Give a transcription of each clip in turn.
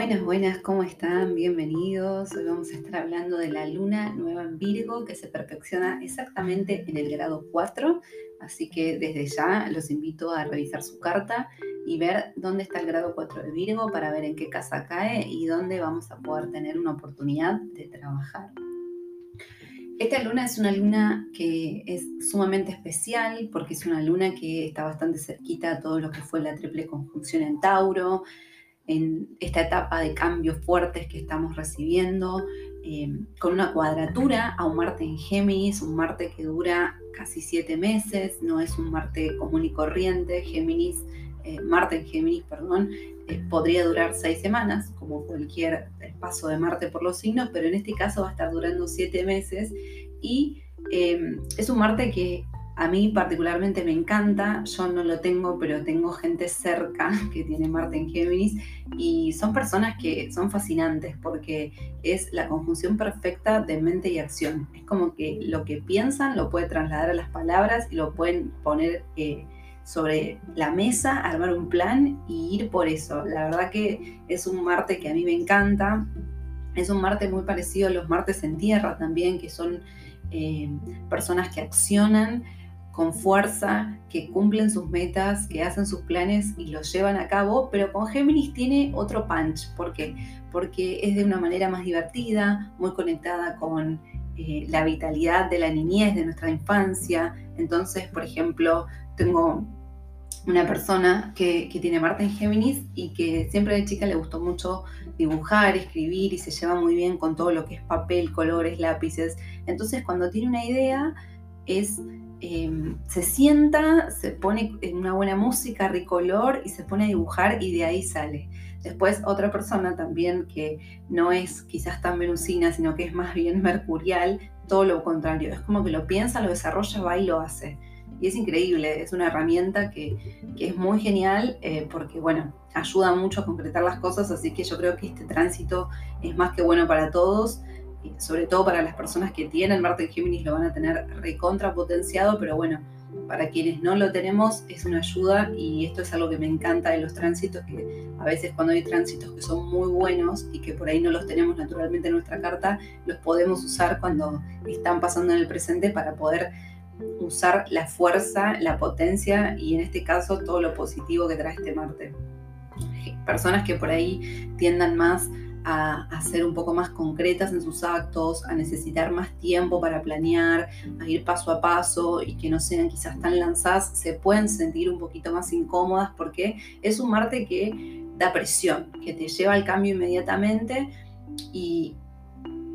Buenas, buenas, ¿cómo están? Bienvenidos. Hoy vamos a estar hablando de la luna nueva en Virgo que se perfecciona exactamente en el grado 4. Así que desde ya los invito a revisar su carta y ver dónde está el grado 4 de Virgo para ver en qué casa cae y dónde vamos a poder tener una oportunidad de trabajar. Esta luna es una luna que es sumamente especial porque es una luna que está bastante cerquita a todo lo que fue la triple conjunción en Tauro, en esta etapa de cambios fuertes que estamos recibiendo, eh, con una cuadratura a un Marte en Géminis, un Marte que dura casi siete meses, no es un Marte común y corriente, Géminis, eh, Marte en Géminis, perdón, eh, podría durar seis semanas, como cualquier paso de Marte por los signos, pero en este caso va a estar durando siete meses y es un Marte que a mí particularmente me encanta, yo no lo tengo, pero tengo gente cerca que tiene Marte en Géminis y son personas que son fascinantes porque es la conjunción perfecta de mente y acción. Es como que lo que piensan lo puede trasladar a las palabras y lo pueden poner eh, sobre la mesa, armar un plan y ir por eso. La verdad que es un Marte que a mí me encanta. Es un Marte muy parecido a los Martes en Tierra también, que son eh, personas que accionan con fuerza, que cumplen sus metas, que hacen sus planes y los llevan a cabo, pero con Géminis tiene otro punch. ¿Por qué? Porque es de una manera más divertida, muy conectada con eh, la vitalidad de la niñez, de nuestra infancia. Entonces, por ejemplo, tengo una persona que, tiene Marte en Géminis y que siempre de chica le gustó mucho dibujar, escribir y se lleva muy bien con todo lo que es papel, colores, lápices. Entonces, cuando tiene una idea, es Em, se sienta, se pone una buena música, ricolor y se pone a dibujar y de ahí sale. Después otra persona también que no es quizás tan venusina, sino que es más bien mercurial, todo lo contrario, es como que lo piensa, lo desarrolla, va y lo hace. Y es increíble, es una herramienta que, es muy genial eh, porque, bueno, ayuda mucho a concretar las cosas, así que yo creo que este tránsito es más que bueno para todos sobre todo para las personas que tienen Marte en Géminis lo van a tener recontrapotenciado, pero bueno, para quienes no lo tenemos es una ayuda y esto es algo que me encanta de los tránsitos, que a veces cuando hay tránsitos que son muy buenos y que por ahí no los tenemos naturalmente en nuestra carta, los podemos usar cuando están pasando en el presente para poder usar la fuerza, la potencia y en este caso todo lo positivo que trae este Marte. Personas que por ahí tiendan más a, ser un poco más concretas en sus actos, a necesitar más tiempo para planear, a ir paso a paso y que no sean quizás tan lanzadas, se pueden sentir un poquito más incómodas porque es un Marte que da presión, que te lleva al cambio inmediatamente y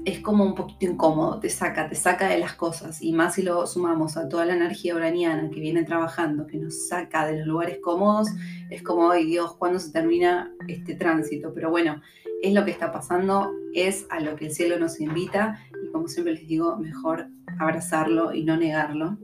es como un poquito incómodo, te saca, te saca de las cosas y más si lo sumamos a toda la energía uraniana que viene trabajando, que nos saca de los lugares cómodos, es como, ay Dios, ¿cuándo se termina este tránsito? Pero bueno, es lo que está pasando, es a lo que el cielo nos invita y como siempre les digo, mejor abrazarlo y no negarlo.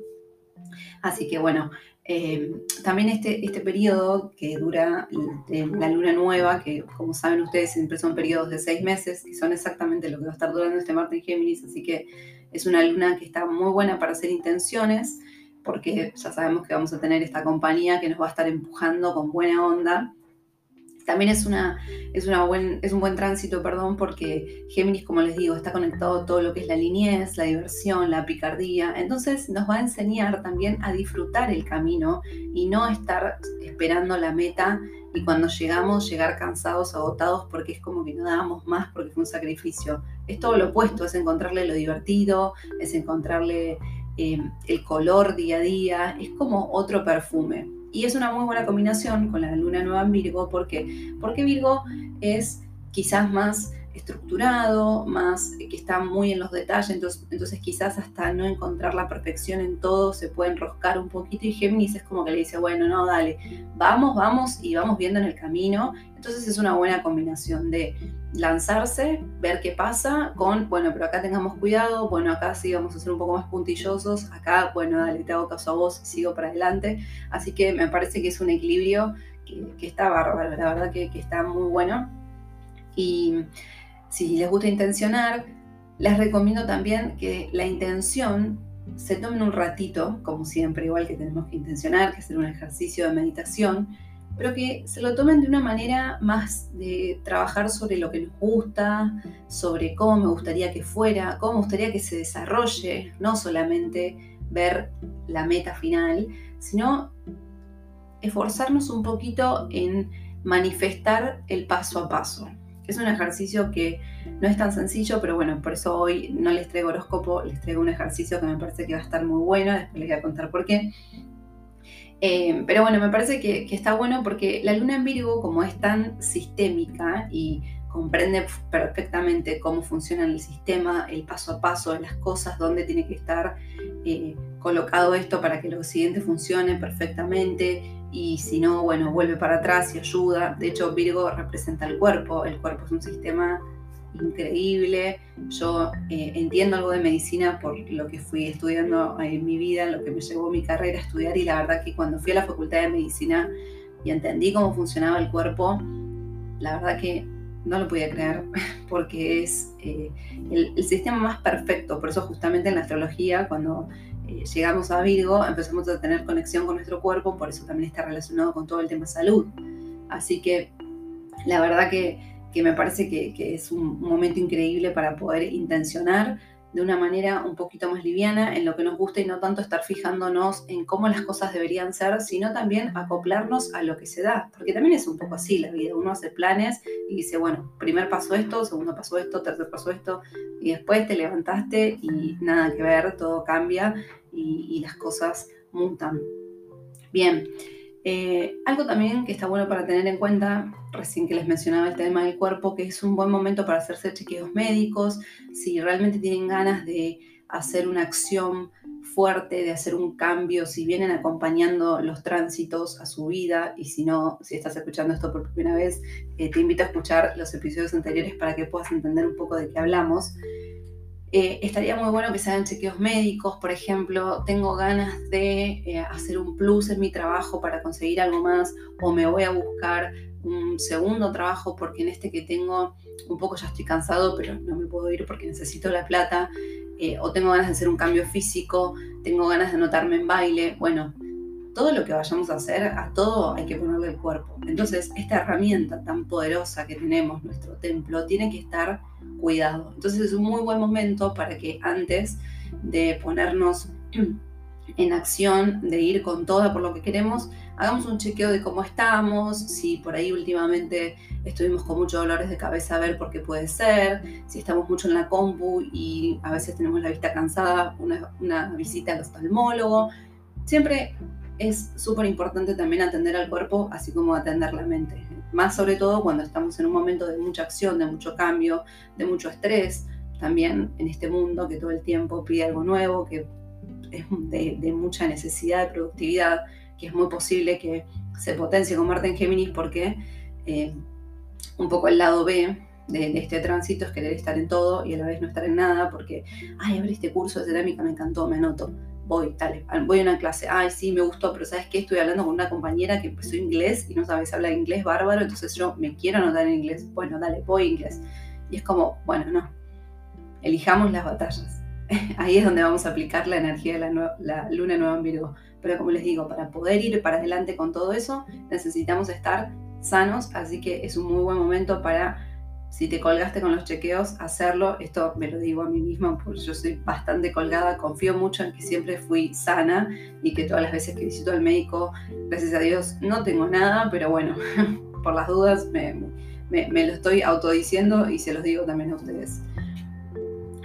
Así que bueno, eh, también este, este periodo que dura la luna nueva, que como saben ustedes siempre son periodos de seis meses, que son exactamente lo que va a estar durando este Marte en Géminis, así que es una luna que está muy buena para hacer intenciones, porque ya sabemos que vamos a tener esta compañía que nos va a estar empujando con buena onda también es, una, es, una buen, es un buen tránsito, perdón, porque Géminis, como les digo, está conectado a todo lo que es la niñez, la diversión, la picardía. Entonces nos va a enseñar también a disfrutar el camino y no estar esperando la meta y cuando llegamos llegar cansados, agotados, porque es como que no dábamos más porque fue un sacrificio. Es todo lo opuesto, es encontrarle lo divertido, es encontrarle eh, el color día a día, es como otro perfume. Y es una muy buena combinación con la luna nueva en Virgo. ¿Por qué? Porque Virgo es quizás más estructurado, más que está muy en los detalles, entonces, entonces quizás hasta no encontrar la perfección en todo se puede enroscar un poquito y Géminis es como que le dice, bueno, no, dale, vamos, vamos y vamos viendo en el camino. Entonces es una buena combinación de lanzarse, ver qué pasa, con, bueno, pero acá tengamos cuidado, bueno, acá sí vamos a ser un poco más puntillosos, acá, bueno, dale, te hago caso a vos, sigo para adelante. Así que me parece que es un equilibrio que, está bárbaro, la verdad que, que está muy bueno. Y si les gusta intencionar, les recomiendo también que la intención se tomen un ratito, como siempre, igual que tenemos que intencionar, que hacer un ejercicio de meditación, pero que se lo tomen de una manera más de trabajar sobre lo que nos gusta, sobre cómo me gustaría que fuera, cómo me gustaría que se desarrolle, no solamente ver la meta final, sino esforzarnos un poquito en manifestar el paso a paso. Es un ejercicio que no es tan sencillo, pero bueno, por eso hoy no les traigo horóscopo, les traigo un ejercicio que me parece que va a estar muy bueno, después les voy a contar por qué. Eh, pero bueno, me parece que, está bueno porque la luna en Virgo, como es tan sistémica y comprende perfectamente cómo funciona el sistema, el paso a paso de las cosas, dónde tiene que estar eh, colocado esto para que lo siguiente funcione perfectamente y si no, bueno, vuelve para atrás y ayuda. De hecho, Virgo representa el cuerpo, el cuerpo es un sistema increíble. Yo eh, entiendo algo de medicina por lo que fui estudiando en mi vida, lo que me llevó mi carrera a estudiar y la verdad que cuando fui a la facultad de medicina y entendí cómo funcionaba el cuerpo, la verdad que no lo podía creer porque es eh, el, sistema más perfecto. Por eso justamente en la astrología, cuando llegamos a Virgo, empezamos a tener conexión con nuestro cuerpo, por eso también está relacionado con todo el tema salud. Así que la verdad que, me parece que, que, es un momento increíble para poder intencionar de una manera un poquito más liviana en lo que nos gusta y no tanto estar fijándonos en cómo las cosas deberían ser, sino también acoplarnos a lo que se da, porque también es un poco así la vida, uno hace planes y dice, bueno, primer paso esto, segundo paso esto, tercer paso esto, y después te levantaste y nada que ver, todo cambia y, las cosas mutan. Bien, eh, algo también que está bueno para tener en cuenta, recién que les mencionaba el tema del cuerpo, que es un buen momento para hacerse chequeos médicos, si realmente tienen ganas de hacer una acción fuerte, de hacer un cambio, si vienen acompañando los tránsitos a su vida y si no, si estás escuchando esto por primera vez, eh, te invito a escuchar los episodios anteriores para que puedas entender un poco de qué hablamos. Eh, estaría muy bueno que se hagan chequeos médicos, por ejemplo, tengo ganas de eh, hacer un plus en mi trabajo para conseguir algo más o me voy a buscar un segundo trabajo porque en este que tengo un poco ya estoy cansado, pero no me puedo ir porque necesito la plata, eh, o tengo ganas de hacer un cambio físico, tengo ganas de anotarme en baile, bueno, todo lo que vayamos a hacer, a todo hay que ponerle el cuerpo. Entonces, esta herramienta tan poderosa que tenemos, nuestro templo, tiene que estar cuidado. Entonces, es un muy buen momento para que antes de ponernos en acción, de ir con toda por lo que queremos, hagamos un chequeo de cómo estamos, si por ahí últimamente estuvimos con muchos dolores de cabeza, a ver por qué puede ser, si estamos mucho en la compu y a veces tenemos la vista cansada, una, una visita al oftalmólogo. Siempre es súper importante también atender al cuerpo, así como atender la mente. Más sobre todo cuando estamos en un momento de mucha acción, de mucho cambio, de mucho estrés, también en este mundo que todo el tiempo pide algo nuevo, que es de, mucha necesidad de productividad, que es muy posible que se potencie con Marte en Géminis porque eh, un poco el lado B de, este tránsito es querer estar en todo y a la vez no estar en nada porque, ay, a ver, este curso de cerámica me encantó, me anoto voy, dale, voy a una clase, ay, sí, me gustó, pero ¿sabes qué? Estoy hablando con una compañera que empezó inglés y no sabes hablar inglés bárbaro, entonces yo me quiero anotar en inglés, bueno, dale, voy inglés. Y es como, bueno, no, elijamos las batallas. Ahí es donde vamos a aplicar la energía de la, la luna nueva en Virgo. Pero como les digo, para poder ir para adelante con todo eso, necesitamos estar sanos, así que es un muy buen momento para si te colgaste con los chequeos, hacerlo. Esto me lo digo a mí misma porque yo soy bastante colgada, confío mucho en que siempre fui sana y que todas las veces que visito al médico, gracias a Dios, no tengo nada, pero bueno, por las dudas me, lo estoy autodiciendo y se los digo también a ustedes.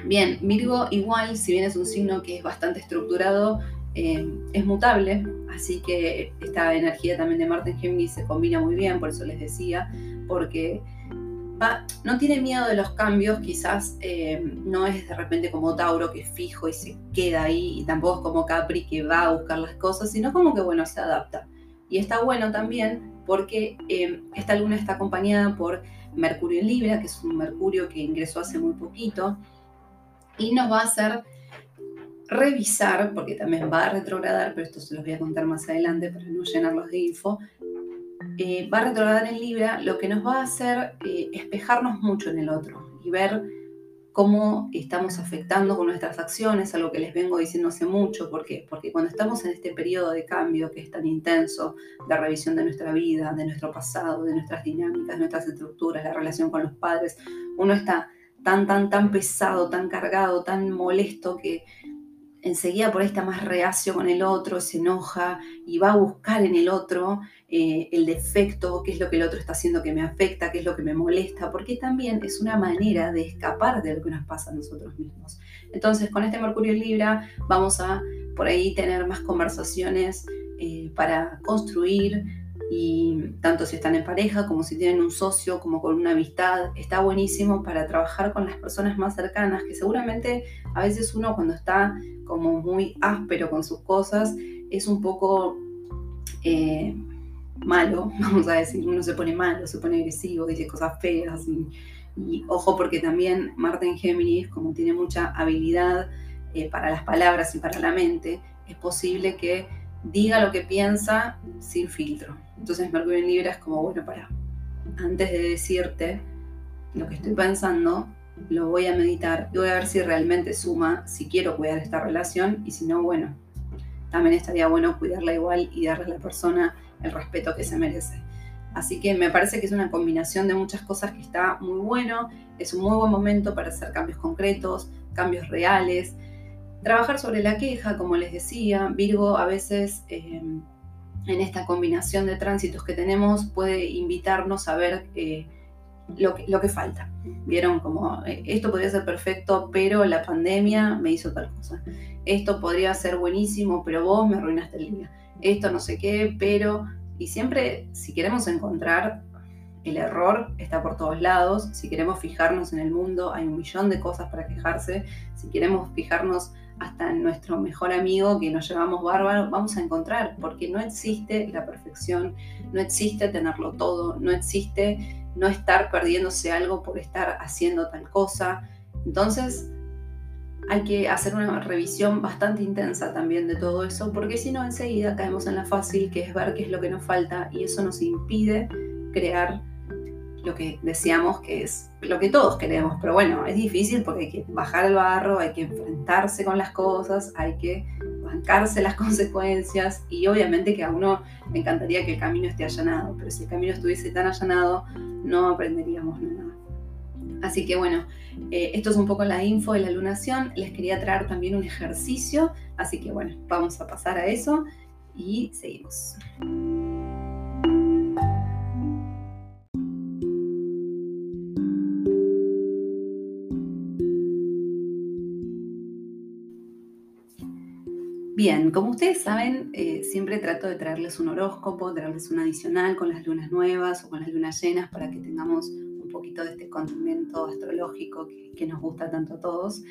Bien, Virgo igual, si bien es un signo que es bastante estructurado, eh, es mutable, así que esta energía también de Marte en Géminis se combina muy bien, por eso les decía, porque no tiene miedo de los cambios, quizás eh, no es de repente como Tauro que es fijo y se queda ahí, y tampoco es como Capri que va a buscar las cosas, sino como que bueno, se adapta. Y está bueno también porque eh, esta luna está acompañada por Mercurio en Libra, que es un Mercurio que ingresó hace muy poquito, y nos va a hacer revisar, porque también va a retrogradar, pero esto se los voy a contar más adelante para no llenarlos de info, eh, va a retrogradar en Libra, lo que nos va a hacer eh, espejarnos mucho en el otro y ver cómo estamos afectando con nuestras acciones, algo que les vengo diciendo hace mucho, ¿por qué? Porque cuando estamos en este periodo de cambio que es tan intenso, la revisión de nuestra vida, de nuestro pasado, de nuestras dinámicas, nuestras estructuras, la relación con los padres, uno está tan, tan, tan pesado, tan cargado, tan molesto que enseguida por ahí está más reacio con el otro, se enoja y va a buscar en el otro eh, el defecto, qué es lo que el otro está haciendo que me afecta, qué es lo que me molesta, porque también es una manera de escapar de lo que nos pasa a nosotros mismos. Entonces, con este Mercurio en Libra vamos a por ahí tener más conversaciones eh, para construir, y tanto si están en pareja como si tienen un socio, como con una amistad, está buenísimo para trabajar con las personas más cercanas, que seguramente a veces uno cuando está como muy áspero con sus cosas es un poco eh, malo, vamos a decir, uno se pone malo, se pone agresivo, dice cosas feas y, ojo porque también Marta en Géminis, como tiene mucha habilidad eh, para las palabras y para la mente, es posible que diga lo que piensa sin filtro. Entonces Mercurio en Libra es como, bueno, para, antes de decirte lo que estoy pensando, lo voy a meditar y voy a ver si realmente suma, si quiero cuidar esta relación y si no, bueno, también estaría bueno cuidarla igual y darle a la persona el respeto que se merece. Así que me parece que es una combinación de muchas cosas que está muy bueno, es un muy buen momento para hacer cambios concretos, cambios reales, Trabajar sobre la queja, como les decía, Virgo a veces eh, en esta combinación de tránsitos que tenemos puede invitarnos a ver eh, lo, que, lo, que, falta. Vieron como eh, esto podría ser perfecto, pero la pandemia me hizo tal cosa. Esto podría ser buenísimo, pero vos me arruinaste el día. Esto no sé qué, pero... Y siempre, si queremos encontrar el error está por todos lados. Si queremos fijarnos en el mundo, hay un millón de cosas para quejarse. Si queremos fijarnos hasta nuestro mejor amigo que nos llevamos bárbaro, vamos a encontrar, porque no existe la perfección, no existe tenerlo todo, no existe no estar perdiéndose algo por estar haciendo tal cosa. Entonces, hay que hacer una revisión bastante intensa también de todo eso, porque si no, enseguida caemos en la fácil, que es ver qué es lo que nos falta, y eso nos impide crear lo que decíamos que es lo que todos queremos, pero bueno, es difícil porque hay que bajar el barro, hay que enfrentarse con las cosas, hay que bancarse las consecuencias y obviamente que a uno me encantaría que el camino esté allanado, pero si el camino estuviese tan allanado no aprenderíamos nada. Así que bueno, eh, esto es un poco la info de la lunación, les quería traer también un ejercicio, así que bueno, vamos a pasar a eso y seguimos. Bien, como ustedes saben, eh, siempre trato de traerles un horóscopo, traerles un adicional con las lunas nuevas o con las lunas llenas para que tengamos un poquito de este condimento astrológico que, nos gusta tanto a todos.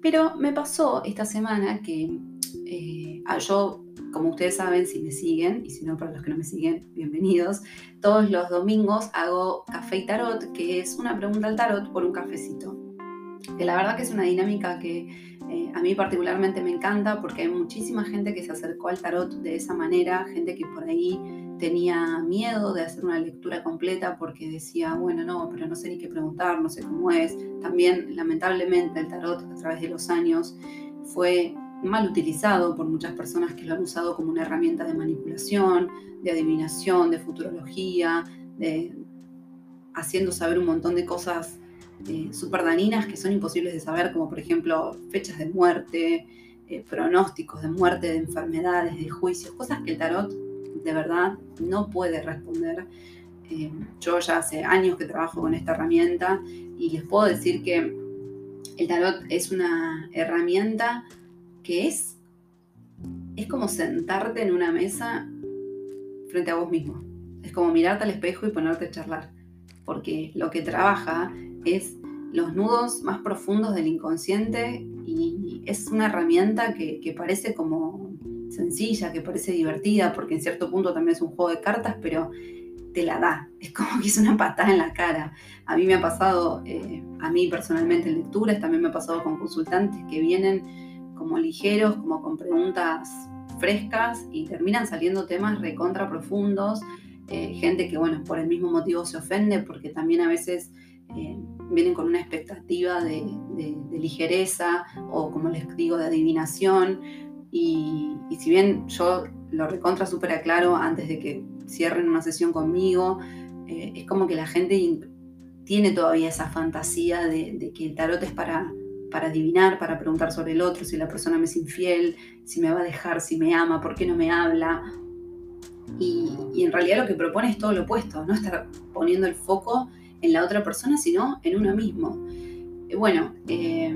Pero me pasó esta semana que eh, ah, yo, como ustedes saben, si me siguen, y si no, para los que no me siguen, bienvenidos, todos los domingos hago café y tarot, que es una pregunta al tarot por un cafecito. Que la verdad que es una dinámica que eh, a mí particularmente me encanta porque hay muchísima gente que se acercó al tarot de esa manera, gente que por ahí tenía miedo de hacer una lectura completa porque decía, bueno, no, pero no sé ni qué preguntar, no sé cómo es. También, lamentablemente, el tarot a través de los años fue mal utilizado por muchas personas que lo han usado como una herramienta de manipulación, de adivinación, de futurología, de haciendo saber un montón de cosas eh, súper daninas que son imposibles de saber, como por ejemplo fechas de muerte, eh, pronósticos de muerte, de enfermedades, de juicios, cosas que el tarot de verdad no puede responder. Eh, yo ya hace años que trabajo con esta herramienta y les puedo decir que el tarot es una herramienta que es, es como sentarte en una mesa frente a vos mismo. Es como mirarte al espejo y ponerte a charlar. Porque lo que trabaja es los nudos más profundos del inconsciente y es una herramienta que, parece como sencilla, que parece divertida, porque en cierto punto también es un juego de cartas, pero te la da. Es como que es una patada en la cara. A mí me ha pasado, eh, a mí personalmente en lecturas, también me ha pasado con consultantes que vienen como ligeros, como con preguntas frescas y terminan saliendo temas recontra profundos. Eh, gente que, bueno, por el mismo motivo se ofende, porque también a veces eh, vienen con una expectativa de, ligereza o, como les digo, de adivinación. Y, si bien yo lo recontra súper aclaro antes de que cierren una sesión conmigo, eh, es como que la gente tiene todavía esa fantasía de, que el tarot es para, para adivinar, para preguntar sobre el otro, si la persona me es infiel, si me va a dejar, si me ama, por qué no me habla. Y, y en realidad lo que propone es todo lo opuesto, no estar poniendo el foco en la otra persona, sino en uno mismo. Eh, bueno, eh,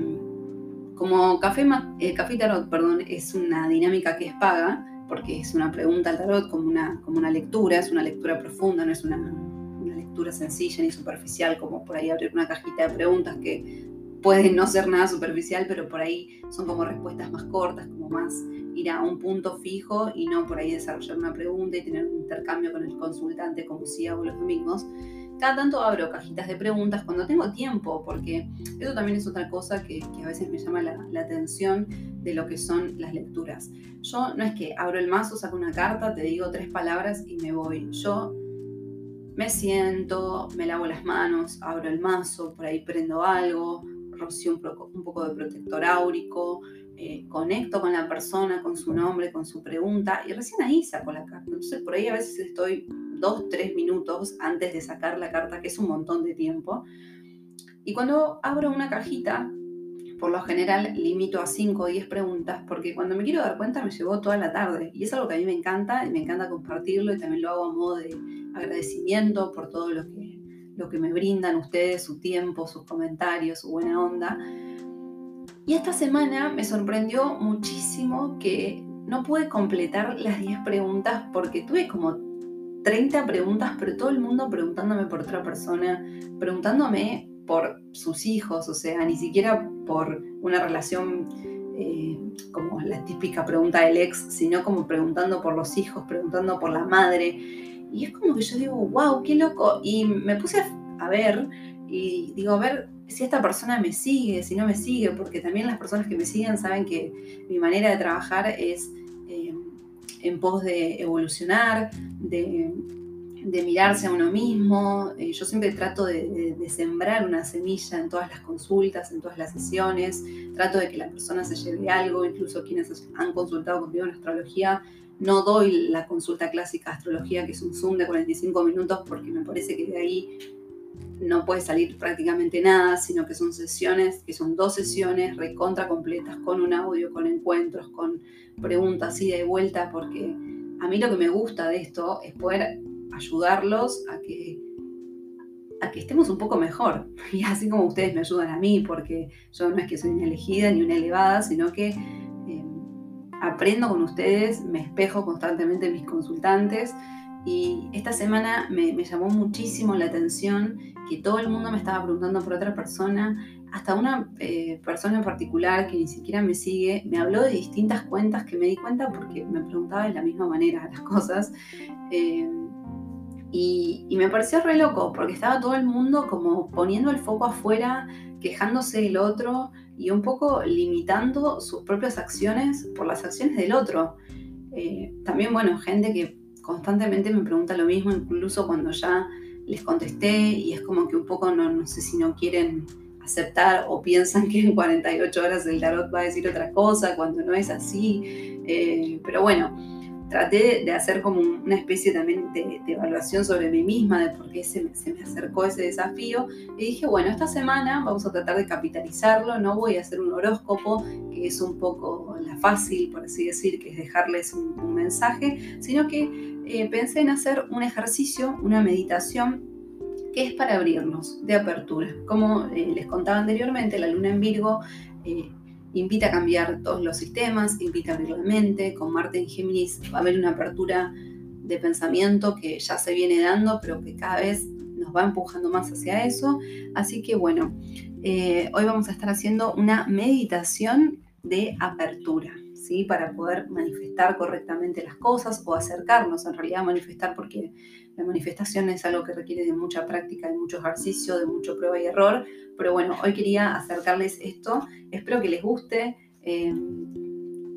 como café, eh, café Tarot perdón, es una dinámica que es paga, porque es una pregunta al tarot como una, como una lectura, es una lectura profunda, no es una, una lectura sencilla ni superficial, como por ahí abrir una cajita de preguntas que puede no ser nada superficial, pero por ahí son como respuestas más cortas, como más ir a un punto fijo y no por ahí desarrollar una pregunta y tener un intercambio con el consultante como si hago los domingos. Cada tanto abro cajitas de preguntas cuando tengo tiempo, porque eso también es otra cosa que, a veces me llama la, atención de lo que son las lecturas. Yo no es que abro el mazo, saco una carta, te digo tres palabras y me voy. Yo me siento, me lavo las manos, abro el mazo, por ahí prendo algo, rocío un poco, de protector áurico, eh, conecto con la persona, con su nombre, con su pregunta y recién ahí saco la carta. Entonces por ahí a veces estoy dos, tres minutos antes de sacar la carta, que es un montón de tiempo. Y cuando abro una cajita, por lo general limito a 5 o 10 preguntas, porque cuando me quiero dar cuenta me llevó toda la tarde. Y es algo que a mí me encanta y me encanta compartirlo y también lo hago a modo de agradecimiento por todo lo que, lo que me brindan ustedes, su tiempo, sus comentarios, su buena onda. Y esta semana me sorprendió muchísimo que no pude completar las 10 preguntas porque tuve como 30 preguntas, pero todo el mundo preguntándome por otra persona, preguntándome por sus hijos, o sea, ni siquiera por una relación eh, como la típica pregunta del ex, sino como preguntando por los hijos, preguntando por la madre. Y es como que yo digo, wow, qué loco. Y me puse a ver y digo, a ver si esta persona me sigue, si no me sigue, porque también las personas que me siguen saben que mi manera de trabajar es en pos de evolucionar, de, mirarse a uno mismo. Eh, yo siempre trato de, sembrar una semilla en todas las consultas, en todas las sesiones. Trato de que la persona se lleve algo, incluso quienes han consultado conmigo en astrología. No doy la consulta clásica de astrología, que es un Zoom de 45 minutos, porque me parece que de ahí no puede salir prácticamente nada, sino que son sesiones, que son dos sesiones recontra completas, con un audio, con encuentros, con preguntas ida y vuelta, porque a mí lo que me gusta de esto es poder ayudarlos a que, a que estemos un poco mejor. Y así como ustedes me ayudan a mí, porque yo no es que soy una elegida ni una elevada, sino que eh, aprendo con ustedes, me espejo constantemente en mis consultantes. Y esta semana me, llamó muchísimo la atención que todo el mundo me estaba preguntando por otra persona, hasta una eh, persona en particular que ni siquiera me sigue, me habló de distintas cuentas que me di cuenta porque me preguntaba de la misma manera las cosas. Eh, y, me pareció re loco porque estaba todo el mundo como poniendo el foco afuera, quejándose del otro y un poco limitando sus propias acciones por las acciones del otro. Eh, también, bueno, gente que constantemente me pregunta lo mismo, incluso cuando ya les contesté y es como que un poco no, no sé si no quieren aceptar o piensan que en 48 horas el tarot va a decir otra cosa cuando no es así. Eh, pero bueno, traté de hacer como una especie también de, evaluación sobre mí misma, de por qué se me, se me, acercó ese desafío. Y dije, bueno, esta semana vamos a tratar de capitalizarlo, no voy a hacer un horóscopo, que es un poco la fácil, por así decir, que es dejarles un, un mensaje, sino que eh, pensé en hacer un ejercicio, una meditación que es para abrirnos, de apertura. Como eh, les contaba anteriormente, la luna en Virgo eh, invita a cambiar todos los sistemas, invita a abrir la mente. Con Marte en Géminis va a haber una apertura de pensamiento que ya se viene dando, pero que cada vez nos va empujando más hacia eso. Así que bueno, hoy vamos a estar haciendo una meditación de apertura para poder manifestar correctamente las cosas o acercarnos en realidad a manifestar, porque la manifestación es algo que requiere de mucha práctica, de mucho ejercicio, de mucho prueba y error. Pero bueno, hoy quería acercarles esto, espero que les guste. Eh,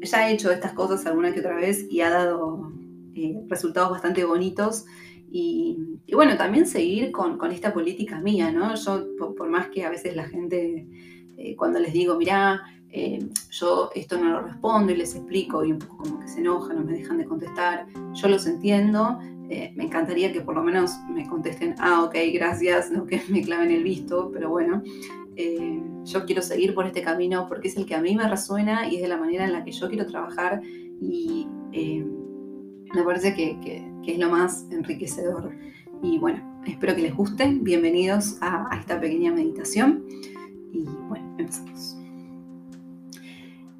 ya he hecho estas cosas alguna que otra vez y ha dado eh, resultados bastante bonitos Y, bueno, también seguir con, esta política mía, ¿no? Yo, por, más que a veces la gente, eh, cuando les digo, mirá, eh, yo esto no lo respondo y les explico y un poco como que se enojan o me dejan de contestar, yo los entiendo, eh, me encantaría que por lo menos me contesten, ah, ok, gracias, no que me claven el visto, pero bueno, yo quiero seguir por este camino porque es el que a mí me resuena y es de la manera en la que yo quiero trabajar y me parece que, es lo más enriquecedor. Y bueno, espero que les guste. Bienvenidos a, esta pequeña meditación.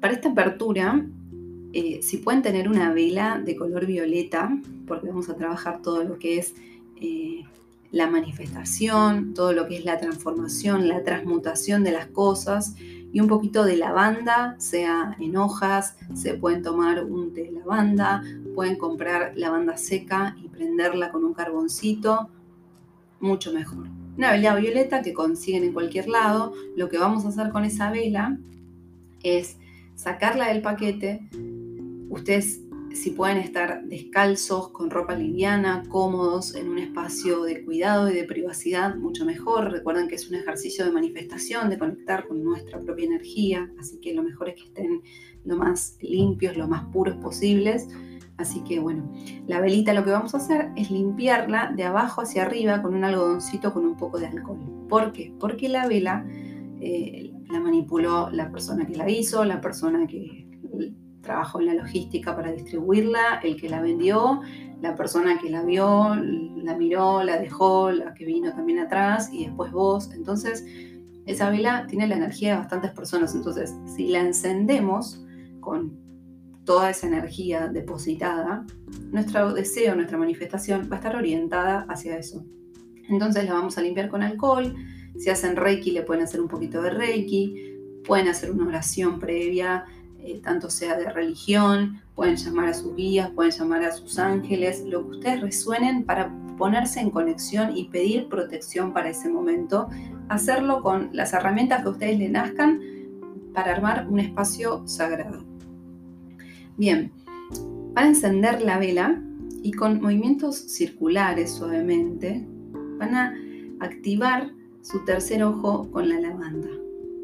Para esta apertura, eh, si pueden tener una vela de color violeta, porque vamos a trabajar todo lo que es eh, la manifestación, todo lo que es la transformación, la transmutación de las cosas y un poquito de lavanda, sea en hojas, se pueden tomar un té de lavanda, pueden comprar lavanda seca y prenderla con un carboncito, mucho mejor. Una vela violeta que consiguen en cualquier lado, lo que vamos a hacer con esa vela es sacarla del paquete, ustedes si pueden estar descalzos, con ropa liviana, cómodos, en un espacio de cuidado y de privacidad, mucho mejor. Recuerden que es un ejercicio de manifestación, de conectar con nuestra propia energía, así que lo mejor es que estén lo más limpios, lo más puros posibles. Así que bueno, la velita lo que vamos a hacer es limpiarla de abajo hacia arriba con un algodoncito con un poco de alcohol. ¿Por qué? Porque la vela eh, la manipuló la persona que la hizo, la persona que trabajó en la logística para distribuirla, el que la vendió, la persona que la vio, la miró, la dejó, la que vino también atrás y después vos. Entonces, esa vela tiene la energía de bastantes personas. Entonces, si la encendemos con toda esa energía depositada, nuestro deseo, nuestra manifestación va a estar orientada hacia eso. Entonces la vamos a limpiar con alcohol. Si hacen reiki, le pueden hacer un poquito de reiki. Pueden hacer una oración previa eh, tanto sea de religión, pueden llamar a sus guías, pueden llamar a sus ángeles, lo que ustedes resuenen para ponerse en conexión y pedir protección para ese momento, hacerlo con las herramientas que ustedes le nazcan para armar un espacio sagrado. Bien, van a encender la vela y con movimientos circulares suavemente van a activar su tercer ojo con la lavanda.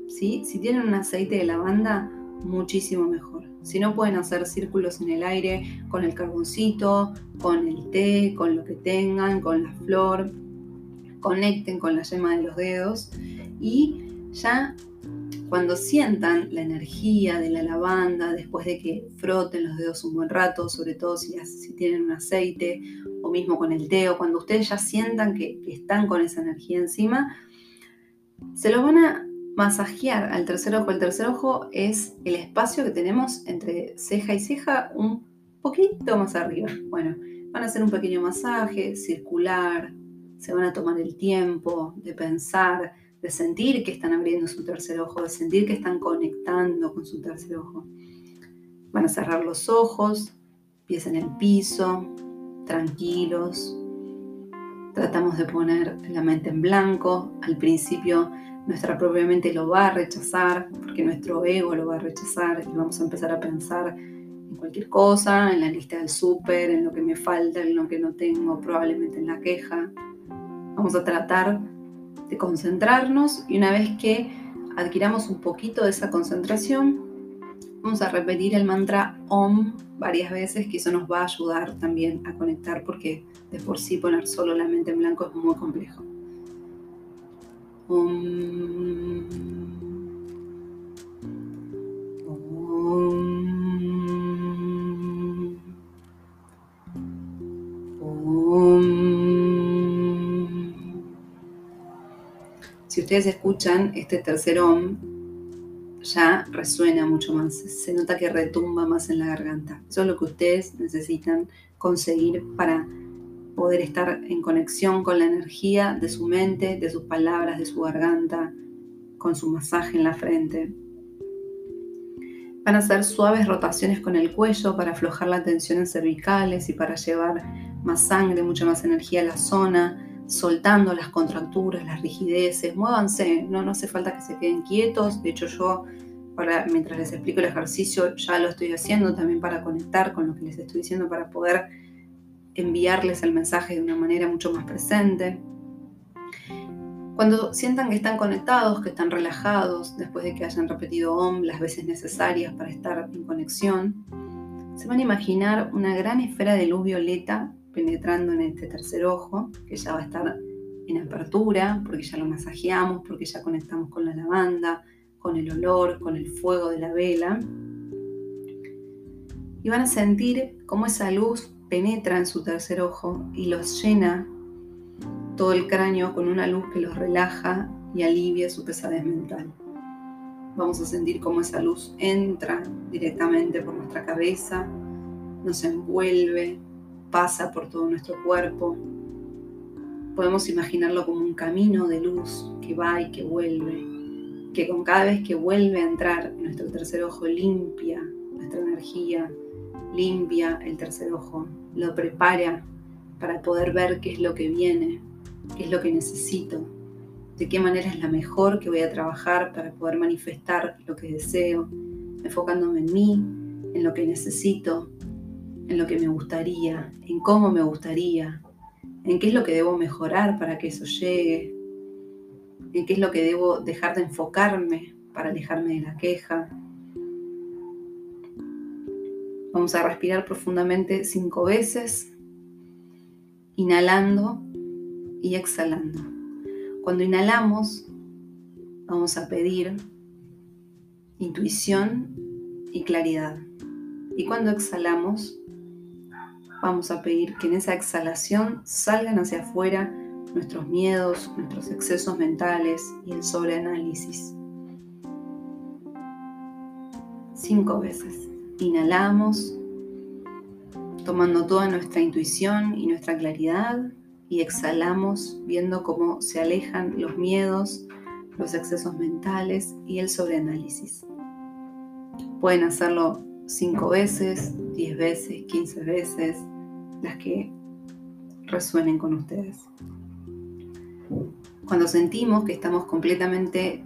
¿sí? Si tienen un aceite de lavanda, muchísimo mejor. Si no pueden hacer círculos en el aire con el carboncito, con el té, con lo que tengan, con la flor, conecten con la yema de los dedos y ya cuando sientan la energía de la lavanda, después de que froten los dedos un buen rato, sobre todo si, si tienen un aceite o mismo con el té, o cuando ustedes ya sientan que, que están con esa energía encima, se lo van a masajear al tercer ojo. El tercer ojo es el espacio que tenemos entre ceja y ceja un poquito más arriba. Bueno, van a hacer un pequeño masaje circular, se van a tomar el tiempo de pensar, de sentir que están abriendo su tercer ojo, de sentir que están conectando con su tercer ojo. Van a cerrar los ojos, pies en el piso, tranquilos. Tratamos de poner la mente en blanco. Al principio nuestra propia mente lo va a rechazar, porque nuestro ego lo va a rechazar y vamos a empezar a pensar en cualquier cosa, en la lista del súper, en lo que me falta, en lo que no tengo, probablemente en la queja. Vamos a tratar de concentrarnos y una vez que adquiramos un poquito de esa concentración, vamos a repetir el mantra OM varias veces, que eso nos va a ayudar también a conectar porque de por sí poner solo la mente en blanco es muy complejo. Si ustedes escuchan este tercer om, ya resuena mucho más, se nota que retumba más en la garganta. Eso es lo que ustedes necesitan conseguir para poder estar en conexión con la energía de su mente, de sus palabras, de su garganta, con su masaje en la frente. Van a hacer suaves rotaciones con el cuello para aflojar la tensión en cervicales y para llevar más sangre, mucha más energía a la zona, soltando las contracturas, las rigideces. Muévanse, no, no hace falta que se queden quietos. De hecho, yo para, mientras les explico el ejercicio ya lo estoy haciendo también para conectar con lo que les estoy diciendo, para poder enviarles el mensaje de una manera mucho más presente. Cuando sientan que están conectados, que están relajados, después de que hayan repetido OM las veces necesarias para estar en conexión, se van a imaginar una gran esfera de luz violeta penetrando en este tercer ojo, que ya va a estar en apertura, porque ya lo masajeamos, porque ya conectamos con la lavanda, con el olor, con el fuego de la vela. Y van a sentir cómo esa luz penetra en su tercer ojo y los llena todo el cráneo con una luz que los relaja y alivia su pesadez mental. Vamos a sentir cómo esa luz entra directamente por nuestra cabeza, nos envuelve, pasa por todo nuestro cuerpo, podemos imaginarlo como un camino de luz que va y que vuelve, que con cada vez que vuelve a entrar en nuestro tercer ojo limpia nuestra energía, limpia el tercer ojo, lo prepara para poder ver qué es lo que viene, qué es lo que necesito, de qué manera es la mejor que voy a trabajar para poder manifestar lo que deseo, enfocándome en mí, en lo que necesito, en lo que me gustaría, en cómo me gustaría, en qué es lo que debo mejorar para que eso llegue, en qué es lo que debo dejar de enfocarme para alejarme de la queja. Vamos a respirar profundamente cinco veces, inhalando y exhalando. Cuando inhalamos, vamos a pedir intuición y claridad. Y cuando exhalamos, vamos a pedir que en esa exhalación salgan hacia afuera nuestros miedos, nuestros excesos mentales y el sobreanálisis. Cinco veces. Inhalamos, tomando toda nuestra intuición y nuestra claridad y exhalamos viendo cómo se alejan los miedos, los excesos mentales y el sobreanálisis. Pueden hacerlo cinco veces, 10 veces, 15 veces, las que resuenen con ustedes. Cuando sentimos que estamos completamente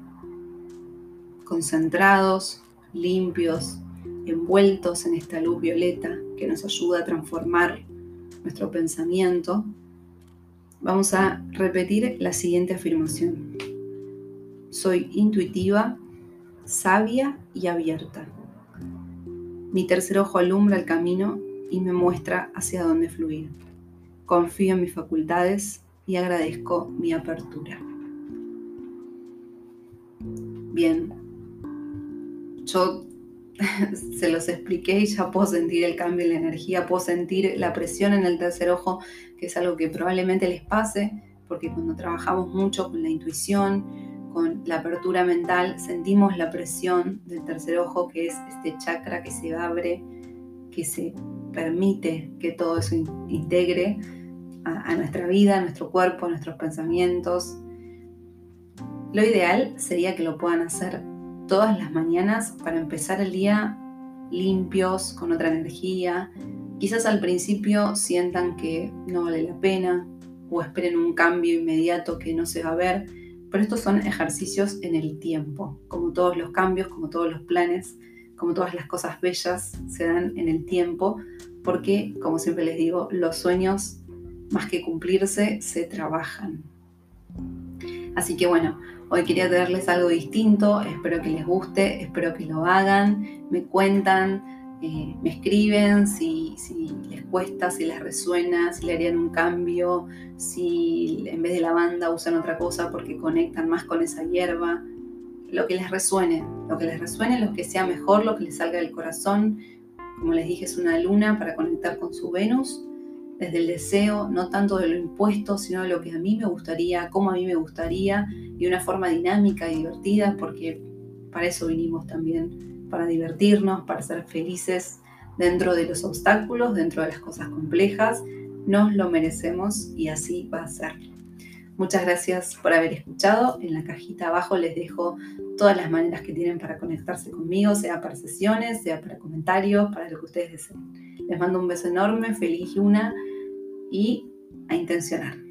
concentrados, limpios, envueltos en esta luz violeta que nos ayuda a transformar nuestro pensamiento, vamos a repetir la siguiente afirmación. Soy intuitiva, sabia y abierta. Mi tercer ojo alumbra el camino y me muestra hacia dónde fluir. Confío en mis facultades y agradezco mi apertura. Bien, yo se los expliqué y ya puedo sentir el cambio en la energía, puedo sentir la presión en el tercer ojo, que es algo que probablemente les pase, porque cuando trabajamos mucho con la intuición, con la apertura mental, sentimos la presión del tercer ojo, que es este chakra que se abre, que se permite que todo eso integre a, nuestra vida, a nuestro cuerpo, a nuestros pensamientos. Lo ideal sería que lo puedan hacer todas las mañanas para empezar el día limpios, con otra energía. Quizás al principio sientan que no vale la pena o esperen un cambio inmediato que no se va a ver pero estos son ejercicios en el tiempo, como todos los cambios, como todos los planes, como todas las cosas bellas se dan en el tiempo, porque, como siempre les digo, los sueños, más que cumplirse, se trabajan. Así que bueno, hoy quería traerles algo distinto, espero que les guste, espero que lo hagan, me cuentan eh, me escriben si, les cuesta, si les resuena, si le harían un cambio, si en vez de la banda usan otra cosa porque conectan más con esa hierba. Lo que les resuene, lo que les resuene, lo que sea mejor, lo que les salga del corazón. Como les dije, es una luna para conectar con su Venus desde el deseo, no tanto de lo impuesto, sino de lo que a mí me gustaría, cómo a mí me gustaría, y una forma dinámica y divertida, porque para eso vinimos también para divertirnos, para ser felices dentro de los obstáculos, dentro de las cosas complejas. Nos lo merecemos y así va a ser. Muchas gracias por haber escuchado. En la cajita abajo les dejo todas las maneras que tienen para conectarse conmigo, sea para sesiones, sea para comentarios, para lo que ustedes deseen. Les mando un beso enorme, feliz luna y a intencionar.